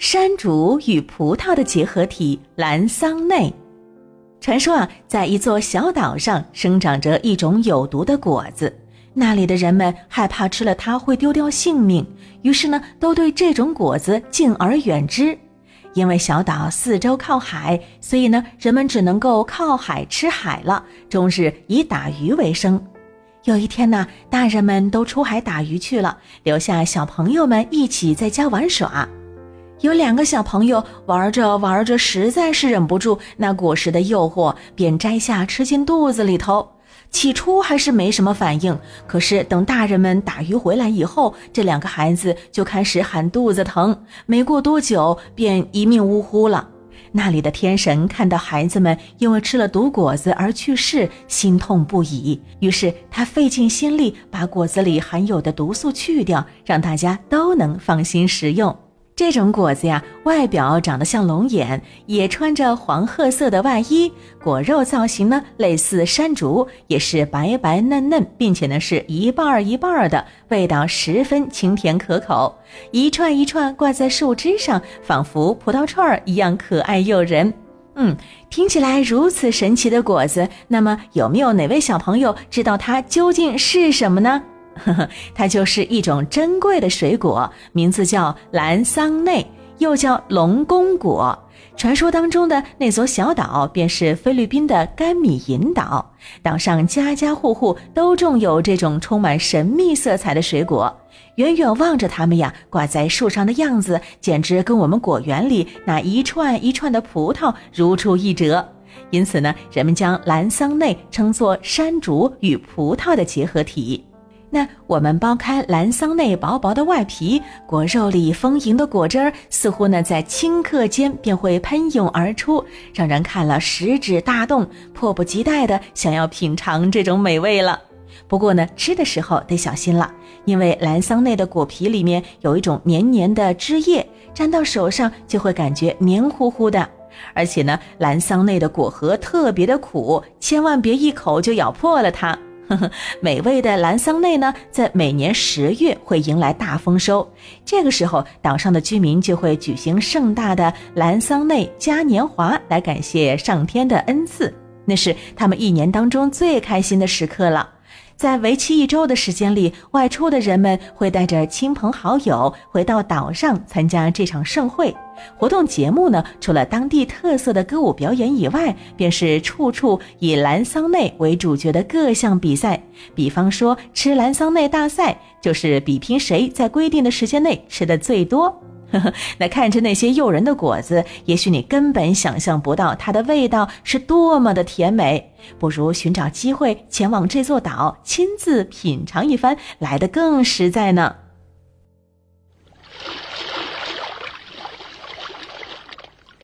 山竹与葡萄的结合体蓝桑内。传说啊，在一座小岛上生长着一种有毒的果子，那里的人们害怕吃了它会丢掉性命，于是呢，都对这种果子敬而远之。因为小岛四周靠海，所以呢，人们只能够靠海吃海了，终日以打鱼为生。有一天呢，大人们都出海打鱼去了，留下小朋友们一起在家玩耍。有两个小朋友玩着玩着，实在是忍不住那果实的诱惑，便摘下吃进肚子里头。起初还是没什么反应，可是等大人们打鱼回来以后，这两个孩子就开始喊肚子疼，没过多久便一命呜呼了。那里的天神看到孩子们因为吃了毒果子而去世，心痛不已，于是他费尽心力把果子里含有的毒素去掉，让大家都能放心食用。这种果子呀，外表长得像龙眼，也穿着黄褐色的外衣，果肉造型呢类似山竹，也是白白嫩嫩，并且呢是一半儿一半儿的，味道十分清甜可口，一串一串挂在树枝上，仿佛葡萄串儿一样可爱诱人。嗯，听起来如此神奇的果子，那么有没有哪位小朋友知道它究竟是什么呢？呵呵，它就是一种珍贵的水果，名字叫蓝桑内，又叫龙宫果。传说当中的那座小岛便是菲律宾的甘米银岛，岛上家家户户都种有这种充满神秘色彩的水果。远远望着它们呀，挂在树上的样子，简直跟我们果园里那一串一串的葡萄如出一辙。因此呢，人们将蓝桑内称作山竹与葡萄的结合体。那我们剥开蓝桑内薄薄的外皮，果肉里丰盈的果汁儿似乎呢在顷刻间便会喷涌而出，让人看了食指大动，迫不及待的想要品尝这种美味了。不过呢，吃的时候得小心了，因为蓝桑内的果皮里面有一种黏黏的汁液，沾到手上就会感觉黏糊糊的。而且呢，蓝桑内的果核特别的苦，千万别一口就咬破了它。美味的蓝桑内呢，在每年十月会迎来大丰收。这个时候，岛上的居民就会举行盛大的蓝桑内嘉年华，来感谢上天的恩赐。那是他们一年当中最开心的时刻了。在为期一周的时间里，外出的人们会带着亲朋好友回到岛上参加这场盛会。活动节目呢，除了当地特色的歌舞表演以外，便是处处以蓝桑内为主角的各项比赛。比方说，吃蓝桑内大赛，就是比拼谁在规定的时间内吃的最多。那看着那些诱人的果子，也许你根本想象不到它的味道是多么的甜美。不如寻找机会前往这座岛，亲自品尝一番，来得更实在呢。